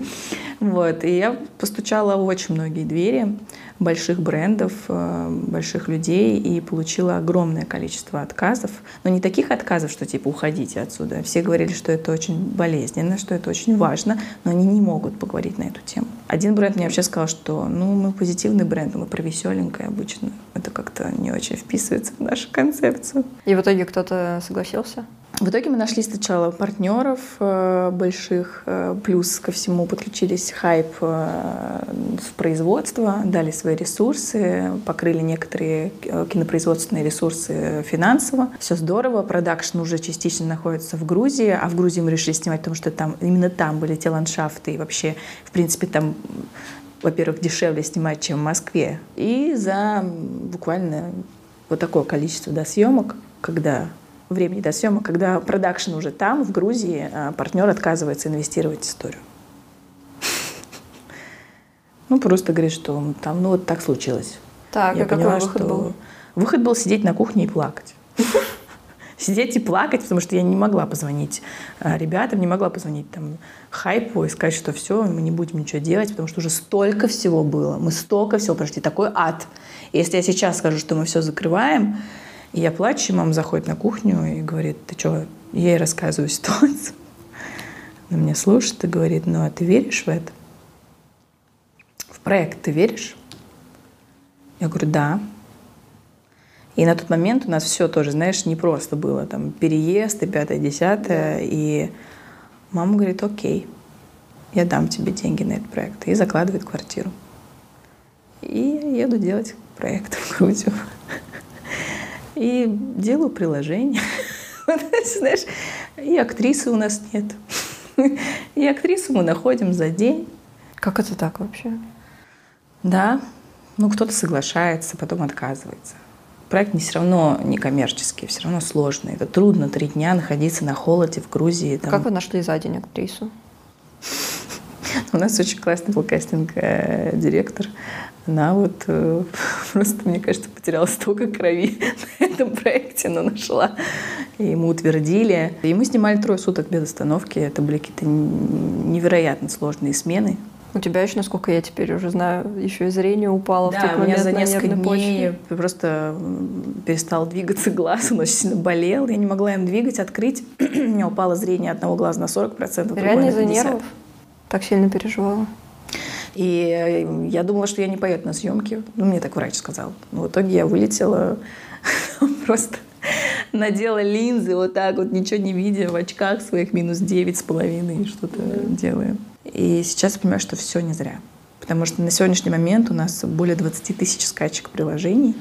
Вот. И я постучала в очень многие двери больших брендов, э, больших людей и получила огромное количество отказов. Но не таких отказов, что типа уходите отсюда. Все говорили, что это очень болезненно, что это очень важно, но они не могут поговорить на эту тему. Один бренд мне вообще сказал, что ну мы позитивный бренд, мы про веселенькое обычно. Это как-то не очень вписывается в нашу концепцию. И в итоге кто-то согласился? В итоге мы нашли сначала партнеров э, больших, э, плюс ко всему подключились хайп э, в производство, дали свои ресурсы, покрыли некоторые кинопроизводственные ресурсы финансово. Все здорово, продакшн уже частично находится в Грузии, а в Грузии мы решили снимать, потому что там именно там были те ландшафты и вообще, в принципе, там во-первых, дешевле снимать, чем в Москве. И за буквально вот такое количество да, съемок, когда времени до съемок, когда продакшн уже там, в Грузии, а партнер отказывается инвестировать в историю. Ну, просто говорит, что там, ну, вот так случилось. Так, Я а какой поняла, выход что был? Выход был сидеть на кухне и плакать. Сидеть и плакать, потому что я не могла позвонить а, ребятам, не могла позвонить там хайпу и сказать, что все, мы не будем ничего делать, потому что уже столько всего было. Мы столько всего прошли, такой ад. И если я сейчас скажу, что мы все закрываем, и я плачу, и мама заходит на кухню и говорит, ты что, я ей рассказываю ситуацию. Она меня слушает и говорит, ну а ты веришь в это? В проект ты веришь? Я говорю, да. И на тот момент у нас все тоже, знаешь, не просто было. Там переезд и пятое, десятое. И мама говорит, окей, я дам тебе деньги на этот проект. И закладывает квартиру. И еду делать проект в Грузию. И делаю приложение. Знаешь, и актрисы у нас нет. И актрису мы находим за день. Как это так вообще? Да, ну кто-то соглашается, потом отказывается. Проект не все равно не коммерческий, все равно сложный. Это трудно три дня находиться на холоде в Грузии. там. Как вы нашли за день актрису? У нас очень классный был кастинг-директор. Она вот э, просто, мне кажется, потеряла столько крови на этом проекте, но нашла. И мы утвердили. И мы снимали трое суток без остановки. Это были какие-то невероятно сложные смены. У тебя еще, насколько я теперь уже знаю, еще и зрение упало в Да, тот у меня за несколько дней почве. просто перестал двигаться глаз, он очень сильно болел, я не могла им двигать, открыть. У меня упало зрение одного глаза на 40%, другое Реально из-за 50%. нервов? Так сильно переживала? И э, я думала, что я не поеду на съемки. Ну, мне так врач сказал. Но в итоге я вылетела просто надела линзы вот так вот, ничего не видя, в очках своих минус девять с половиной что-то делаю. И сейчас я понимаю, что все не зря. Потому что на сегодняшний момент у нас более 20 тысяч скачек приложений.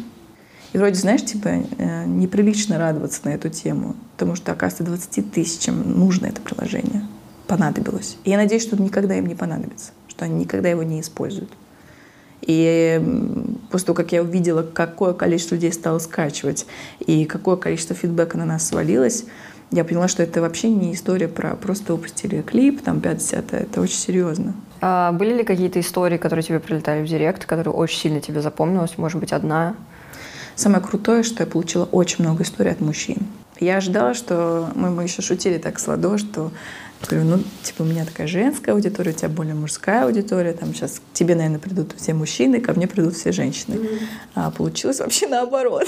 И вроде, знаешь, типа, э, неприлично радоваться на эту тему, потому что, оказывается, 20 тысячам нужно это приложение. Понадобилось. И я надеюсь, что никогда им не понадобится, что они никогда его не используют. И после того, как я увидела, какое количество людей стало скачивать и какое количество фидбэка на нас свалилось, я поняла, что это вообще не история про просто выпустили клип, там 50 это очень серьезно. А были ли какие-то истории, которые тебе прилетали в директ, которые очень сильно тебе запомнилась? Может быть, одна? Самое крутое, что я получила очень много историй от мужчин. Я ожидала, что мы, мы еще шутили так с Ладо, что говорю, ну, типа, у меня такая женская аудитория, у тебя более мужская аудитория, там сейчас к тебе, наверное, придут все мужчины, ко мне придут все женщины. А получилось вообще наоборот.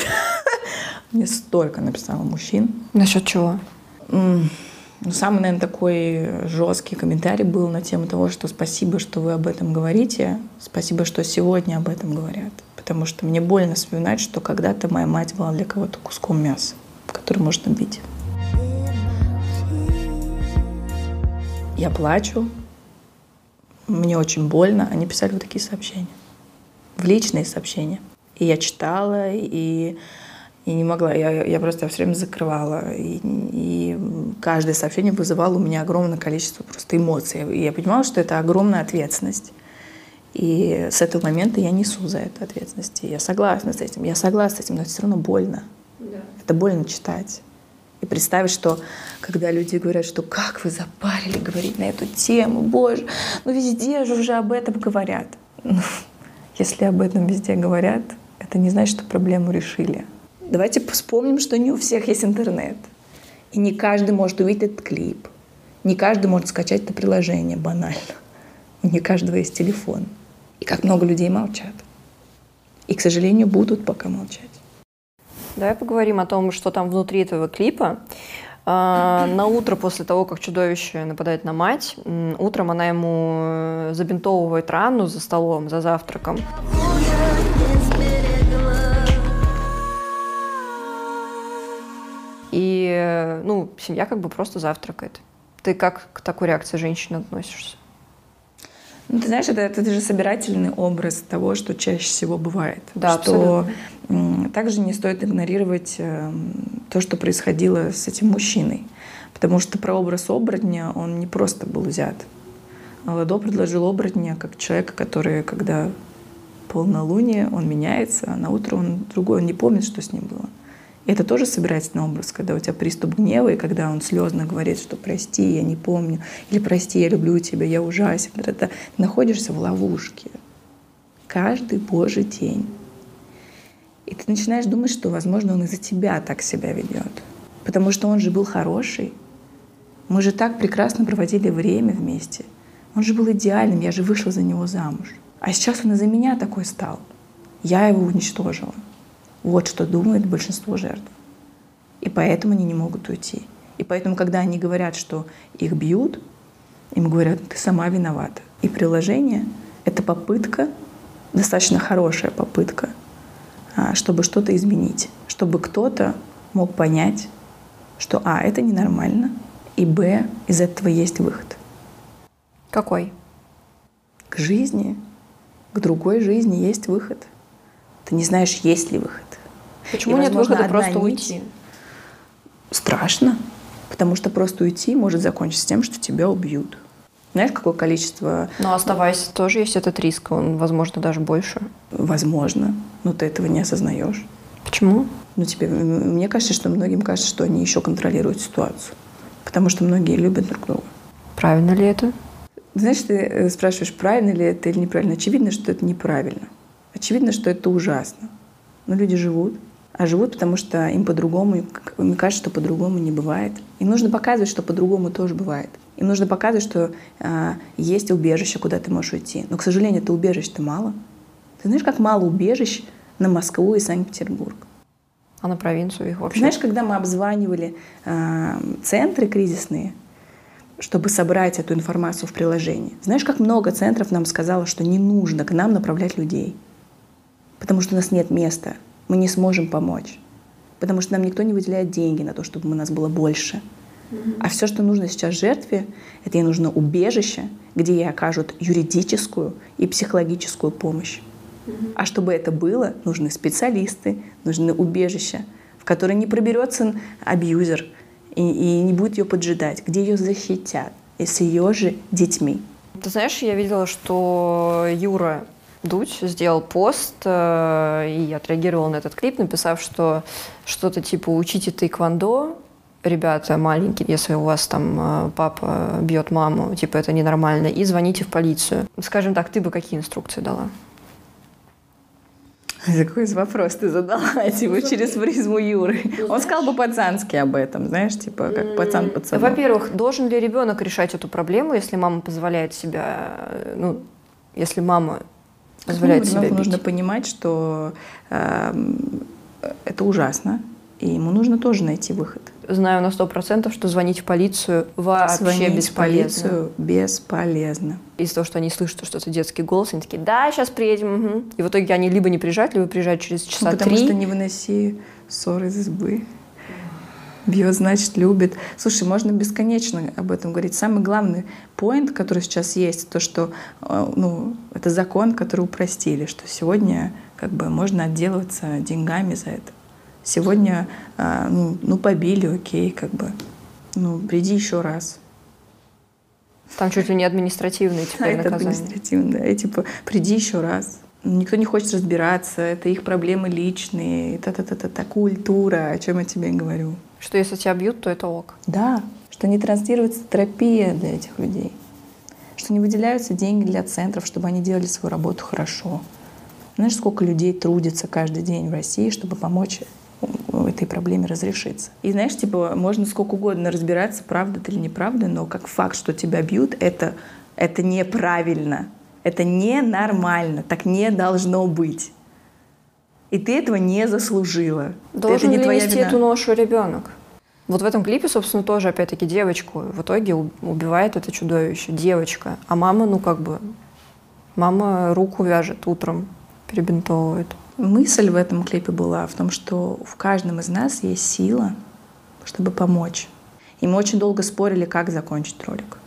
Мне столько написало мужчин. Насчет чего? Ну, самый, наверное, такой жесткий комментарий был на тему того, что спасибо, что вы об этом говорите, спасибо, что сегодня об этом говорят. Потому что мне больно вспоминать, что когда-то моя мать была для кого-то куском мяса, который можно бить. Я плачу, мне очень больно. Они писали вот такие сообщения. В личные сообщения. И я читала, и, и не могла. Я, я просто все время закрывала. И, и каждое сообщение вызывало у меня огромное количество просто эмоций. И я понимала, что это огромная ответственность. И с этого момента я несу за это ответственность. И я согласна с этим. Я согласна с этим, но это все равно больно. Это больно читать. И представить, что когда люди говорят, что как вы запарили говорить на эту тему, боже, ну везде же уже об этом говорят. Ну, если об этом везде говорят, это не значит, что проблему решили. Давайте вспомним, что не у всех есть интернет. И не каждый может увидеть этот клип. Не каждый может скачать это приложение банально. Не каждого есть телефон. И как много людей молчат. И, к сожалению, будут пока молчать. Давай поговорим о том, что там внутри этого клипа. А, На утро после того, как чудовище нападает на мать, утром она ему э, забинтовывает рану за столом, за завтраком. И, э, ну, семья как бы просто завтракает. Ты как к такой реакции женщины относишься? Ну, ты знаешь, это, это же собирательный образ того, что чаще всего бывает. Да, что м, также не стоит игнорировать эм, то, что происходило с этим мужчиной. Потому что про образ оборотня он не просто был взят. Ладо предложил оборотня как человека, который, когда полнолуние, он меняется, а на утро он другой, он не помнит, что с ним было. Это тоже собирательный образ, когда у тебя приступ гнева, и когда он слезно говорит, что прости, я не помню, или прости, я люблю тебя, я ужасен. Ты находишься в ловушке каждый божий день. И ты начинаешь думать, что, возможно, он из-за тебя так себя ведет. Потому что он же был хороший. Мы же так прекрасно проводили время вместе. Он же был идеальным, я же вышла за него замуж. А сейчас он из-за меня такой стал. Я его уничтожила. Вот что думает большинство жертв. И поэтому они не могут уйти. И поэтому, когда они говорят, что их бьют, им говорят, ты сама виновата. И приложение — это попытка, достаточно хорошая попытка, а, чтобы что-то изменить, чтобы кто-то мог понять, что а, это ненормально, и б, из этого есть выход. Какой? К жизни, к другой жизни есть выход. Ты не знаешь, есть ли выход. Почему И, нет возможно, выхода просто нить- уйти? Страшно, потому что просто уйти может закончиться тем, что тебя убьют. Знаешь, какое количество, Но оставаясь, тоже есть этот риск, он, возможно, даже больше. возможно, но ты этого не осознаешь. Почему? Ну, тебе, мне кажется, что многим кажется, что они еще контролируют ситуацию. Потому что многие любят друг друга. Правильно ли это? Знаешь, ты э, спрашиваешь, правильно ли это или неправильно. Очевидно, что это неправильно. Очевидно, что это ужасно. Но люди живут. А живут, потому что им по-другому, им кажется, что по-другому не бывает. Им нужно показывать, что по-другому тоже бывает. Им нужно показывать, что а, есть убежище, куда ты можешь уйти. Но, к сожалению, это убежищ-то мало. Ты знаешь, как мало убежищ на Москву и Санкт-Петербург? А на провинцию их Ты вообще? знаешь, когда мы обзванивали а, центры кризисные, чтобы собрать эту информацию в приложении, знаешь, как много центров нам сказало, что не нужно к нам направлять людей, потому что у нас нет места, мы не сможем помочь, потому что нам никто не выделяет деньги на то, чтобы у нас было больше. А все, что нужно сейчас жертве, это ей нужно убежище, где ей окажут юридическую и психологическую помощь. А чтобы это было, нужны специалисты, нужны убежища, в которые не проберется абьюзер и, и не будет ее поджидать, где ее защитят, и с ее же детьми. Ты знаешь, я видела, что Юра Дудь сделал пост э, и отреагировал на этот клип, написав, что что-то типа «учите тайквондо, ребята маленькие, если у вас там э, папа бьет маму, типа это ненормально, и звоните в полицию». Скажем так, ты бы какие инструкции дала? Какой вопрос ты задала, типа, через призму Юры. Он сказал бы пацански об этом, знаешь, типа, как пацан пацану. Во-первых, должен ли ребенок решать эту проблему, если мама позволяет себя, э, ну, если мама позволяет Ну, себя бить? нужно понимать, что эм, это ужасно, и ему нужно тоже найти выход. знаю на сто процентов, что звонить в полицию вообще Звонить в бесполезно. полицию бесполезно. Из-за того, что они слышат, что это детский голос, они такие, да, сейчас приедем. мгм». И в итоге они либо не приезжают, либо приезжают через часа Ну, потому три. что не выноси ссоры из избы. Бьет, значит, любит. Слушай, можно бесконечно об этом говорить. Самый главный поинт, который сейчас есть, то, что э, ну, это закон, который упростили, что сегодня как бы можно отделываться деньгами за это. Сегодня, э, ну, ну, побили, окей, как бы. Ну, приди еще раз. Там чуть ли не административные А теперь это наказания. административно, да. И типа, приди еще раз. Никто не хочет разбираться, это их проблемы личные, та-та-та-та, культура, о чем я тебе говорю. Что если тебя бьют, то это ок. Да, что не транслируется терапия для этих людей, что не выделяются деньги для центров, чтобы они делали свою работу хорошо. Знаешь, сколько людей трудится каждый день в России, чтобы помочь у- этой проблеме разрешиться. И знаешь, типа, можно сколько угодно разбираться, правда это или неправда, но как факт, что тебя бьют, это, это неправильно. Это ненормально. Так не должно быть. И ты этого не заслужила. Должен это не ли твоя нести вина. эту ношу ребенок? Вот в этом клипе, собственно, тоже, опять-таки, девочку в итоге убивает это чудовище, девочка. А мама, ну как бы, мама руку вяжет утром, перебинтовывает. Мысль в этом клипе была в том, что в каждом из нас есть сила, чтобы помочь. И мы очень долго спорили, как закончить ролик.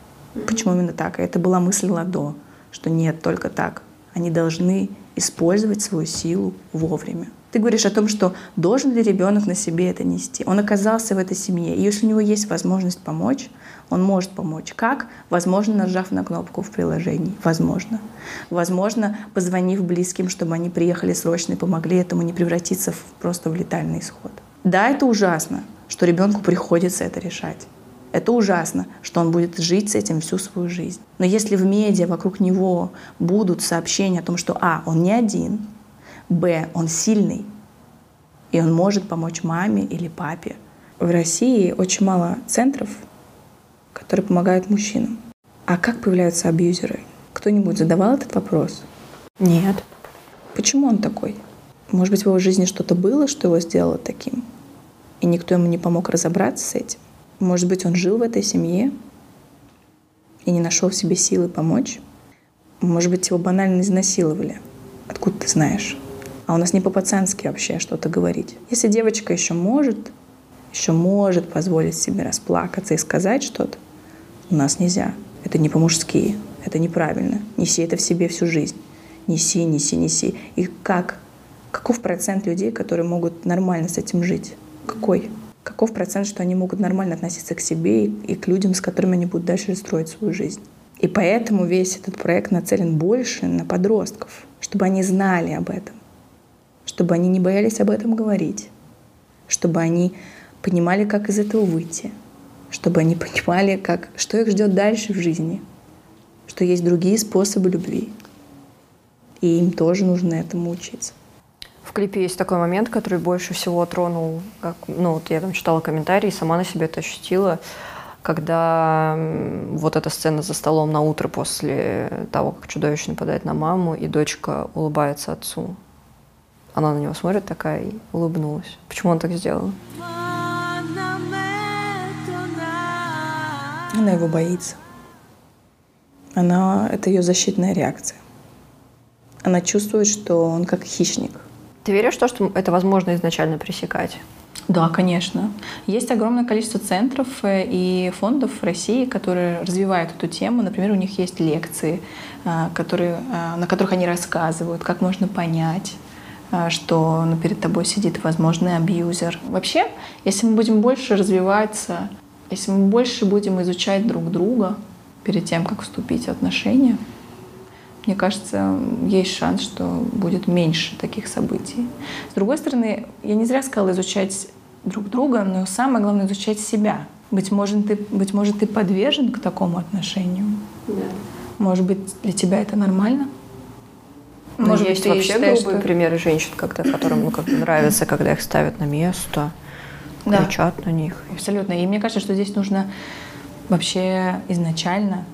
Почему именно так? И это была мысль Ладо, что нет, только так. Они должны использовать свою силу вовремя. Ты говоришь о том, что должен ли ребенок на себе это нести. Он оказался в этой семье, и если у него есть возможность помочь, он может помочь. Как? Возможно, нажав на кнопку в приложении. Возможно. Возможно, позвонив близким, чтобы они приехали срочно и помогли этому не превратиться в, просто в летальный исход. Да, это ужасно, что ребенку приходится это решать. Это ужасно, что он будет жить с этим всю свою жизнь. Но если в медиа вокруг него будут сообщения о том, что А, он не один, Б, он сильный, и он может помочь маме или папе. В России очень мало центров, которые помогают мужчинам. А как появляются абьюзеры? Кто-нибудь задавал этот вопрос? Нет. Почему он такой? Может быть, в его жизни что-то было, что его сделало таким? И никто ему не помог разобраться с этим? Может быть, он жил в этой семье и не нашел в себе силы помочь? Может быть, его банально изнасиловали? Откуда ты знаешь? А у нас не по-пацански вообще что-то говорить. Если девочка еще может, еще может позволить себе расплакаться и сказать что-то, у нас нельзя. Это не по-мужски, это неправильно. Неси это в себе всю жизнь. Неси, неси, неси. И как? Каков процент людей, которые могут нормально с этим жить? Какой? Каков процент, что они могут нормально относиться к себе и, и к людям, с которыми они будут дальше строить свою жизнь? И поэтому весь этот проект нацелен больше на подростков, чтобы они знали об этом, чтобы они не боялись об этом говорить, чтобы они понимали, как из этого выйти, чтобы они понимали, как, что их ждет дальше в жизни, что есть другие способы любви. И им тоже нужно этому учиться. В клипе есть такой момент, который больше всего тронул, как, ну вот я там читала комментарии, сама на себе это ощутила, когда вот эта сцена за столом на утро после того, как чудовище нападает на маму, и дочка улыбается отцу. Она на него смотрит такая и улыбнулась. Почему он так сделал? Она его боится. Она, это ее защитная реакция. Она чувствует, что он как хищник. Ты веришь в то, что это возможно изначально пресекать? Да, конечно. Есть огромное количество центров э, и фондов в России, которые развивают эту тему. Например, у них есть лекции, а, которые, а, на которых они рассказывают, как можно понять, что ну, перед тобой сидит возможный абьюзер. Вообще, если мы будем больше развиваться, если мы больше будем изучать друг друга перед тем, как вступить в отношения, мне кажется, есть шанс, что будет меньше таких событий. С другой стороны, я не зря сказала изучать друг друга, но самое главное изучать себя. Быть может, ты, быть может, ты подвержен к такому отношению. Может быть, для тебя это нормально? Ну, Может есть вообще считаешь, грубые что- примеры женщин, когда, которым ну, как нравится, когда их ставят на место, Да. кричат на них. Абсолютно. И мне кажется, что здесь нужно вообще изначально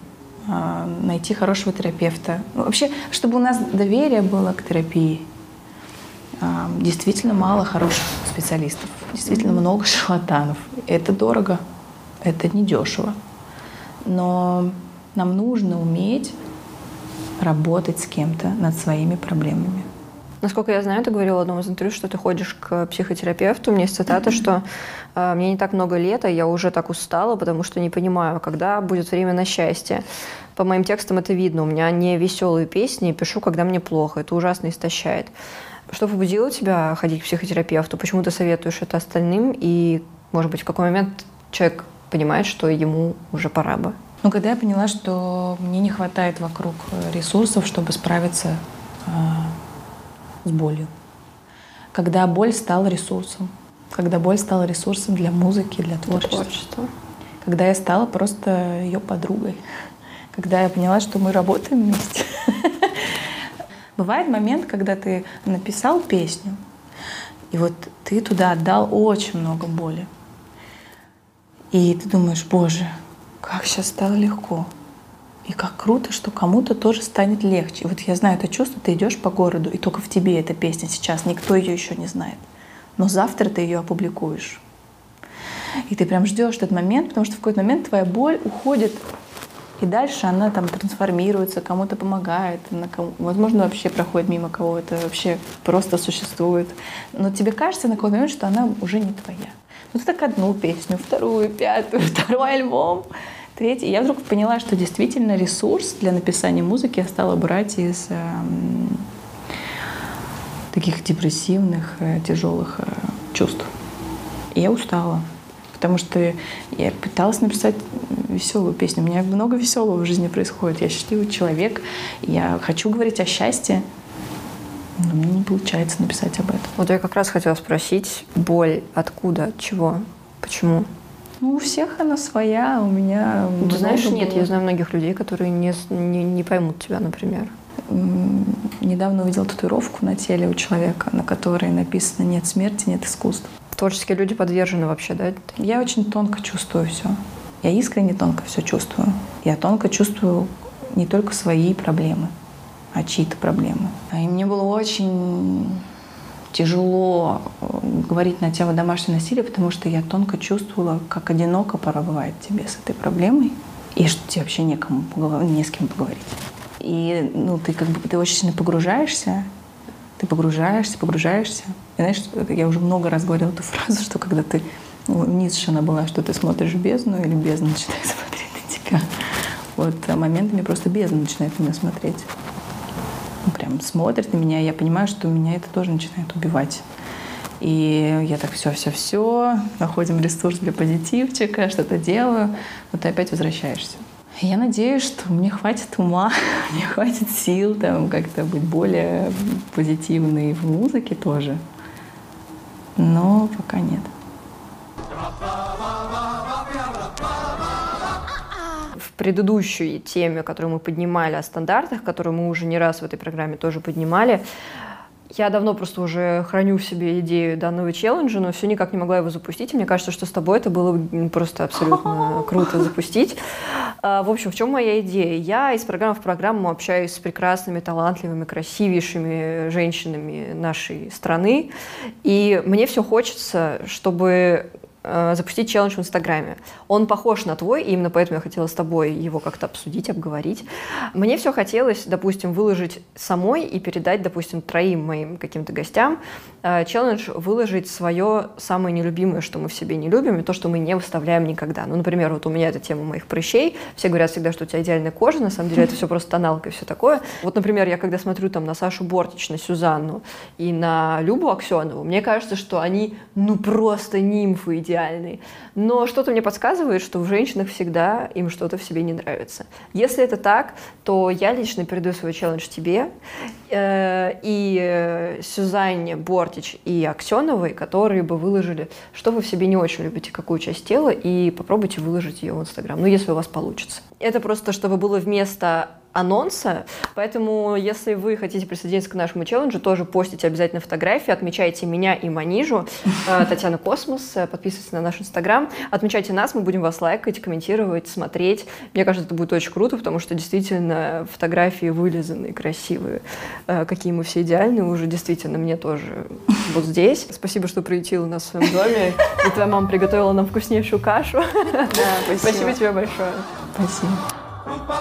найти хорошего терапевта. Вообще, чтобы у нас доверие было к терапии, а, действительно мало хороших специалистов, действительно много шарлатанов. Это дорого, это недешево. Но нам нужно уметь работать с кем-то над своими проблемами. Насколько я знаю, ты говорила в одном из интервью, что ты ходишь к психотерапевту. У меня есть цитата, что э, «мне не так много лет, а я уже так устала, потому что не понимаю, когда будет время на счастье». По моим текстам это видно. У меня не веселые песни, пишу, когда мне плохо. Это ужасно истощает. Что побудило тебя ходить к психотерапевту? Почему ты советуешь это остальным? И, может быть, в какой момент человек понимает, что ему уже пора бы? Ну, когда я поняла, что мне не хватает вокруг ресурсов, чтобы справиться э, с болью. Когда боль стала ресурсом. Когда боль стала ресурсом для музыки, для творчества. Творчество. Когда я стала просто ее подругой. Когда я поняла, что мы работаем вместе. Бывает момент, когда ты написал песню, и вот ты туда отдал очень много боли. И ты думаешь, боже, как сейчас стало легко. И как круто, что кому-то тоже станет легче. Вот я знаю это чувство, ты идешь по городу, и только в тебе эта песня сейчас, никто ее еще не знает. Но завтра ты ее опубликуешь. И ты прям ждешь этот момент, потому что в какой-то момент твоя боль уходит, и дальше она там трансформируется, кому-то помогает, на кому, возможно, вообще проходит мимо кого-то, вообще просто существует. Но тебе кажется на какой-то момент, что она уже не твоя. Ну ты так одну песню, вторую, пятую, второй альбом, третий. И я вдруг поняла, что действительно ресурс для написания музыки я стала брать из эм, таких депрессивных, э, тяжелых э, чувств. И я устала. Потому что я пыталась написать веселую песню. У меня много веселого в жизни происходит. Я счастливый человек. Я хочу говорить о счастье. Но мне не получается написать об этом. Вот я как раз хотела спросить, боль откуда, от чего, почему? Ну, у всех она своя, у меня Ну, Ты знаешь, нет, было. я знаю многих людей, которые не, не, не поймут тебя, например. Недавно увидела татуировку на теле у человека, на которой написано «Нет смерти, нет искусства». Творческие люди подвержены вообще, да? Я очень тонко чувствую все. Я искренне тонко все чувствую. Я тонко чувствую не только свои проблемы, а чьи-то проблемы. А И мне было очень тяжело э, говорить на тему домашнего насилия, потому что я тонко чувствовала, как одиноко порой бывает тебе с этой проблемой, и что тебе вообще некому, не с кем поговорить. И ну, ты как бы ты очень сильно погружаешься, ты погружаешься, погружаешься. И знаешь, я уже много раз говорила эту фразу, что когда ты ну, у Ницше она была, что ты смотришь в бездну, или бездна начинает смотреть на тебя. Вот а моментами просто бездна начинает на меня смотреть. Ну, прям смотрит на меня, и я понимаю, что меня это тоже начинает убивать. И я так все, все, все, находим ресурс для позитивчика, что-то делаю, но ты опять возвращаешься. Я надеюсь, что мне хватит ума, мне хватит сил там как-то быть более позитивной в музыке тоже. Но пока нет. Предыдущей теме, которую мы поднимали о стандартах, которую мы уже не раз в этой программе тоже поднимали, я давно просто уже храню в себе идею данного челленджа, но все никак не могла его запустить. И мне кажется, что с тобой это было бы просто абсолютно круто запустить. А, В общем, в чем моя идея? Я из программы в программу общаюсь с прекрасными, талантливыми, красивейшими женщинами нашей страны. И мне все хочется, чтобы запустить челлендж в Инстаграме. Он похож на твой, и именно поэтому я хотела с тобой его как-то обсудить, обговорить. Мне все хотелось, допустим, выложить самой и передать, допустим, троим моим каким-то гостям э, челлендж выложить свое самое нелюбимое, что мы в себе не любим, и то, что мы не выставляем никогда. Ну, например, вот у меня это тема моих прыщей. Все говорят всегда, что у тебя идеальная кожа, на самом деле это все просто тоналка и все такое. Вот, например, я когда смотрю там на Сашу Бортич, на Сюзанну и на Любу Аксенову, мне кажется, что они, ну, просто нимфы идеальные. Но что-то мне подсказывает, что в женщинах всегда им что-то в себе не нравится. Если это так, то я лично передаю свой челлендж тебе э, и э, Сюзанне Бортич и Аксеновой, которые бы выложили, что вы в себе не очень любите, какую часть тела, и попробуйте выложить ее в Инстаграм, ну, если у вас получится. Это просто, чтобы было вместо анонса, поэтому если вы хотите присоединиться к нашему челленджу, тоже постите обязательно фотографии, отмечайте меня и Манижу, э, Татьяна Космос, э, подписывайтесь на наш инстаграм, отмечайте нас, мы будем вас лайкать, комментировать, смотреть. Мне кажется, это будет очень круто, потому что действительно фотографии вылизанные, красивые, э, какие мы все идеальные, уже действительно мне тоже вот здесь. Спасибо, что приютила нас в своем доме. И твоя мама приготовила нам вкуснейшую кашу. Да, Спасибо тебе большое. Спасибо. What?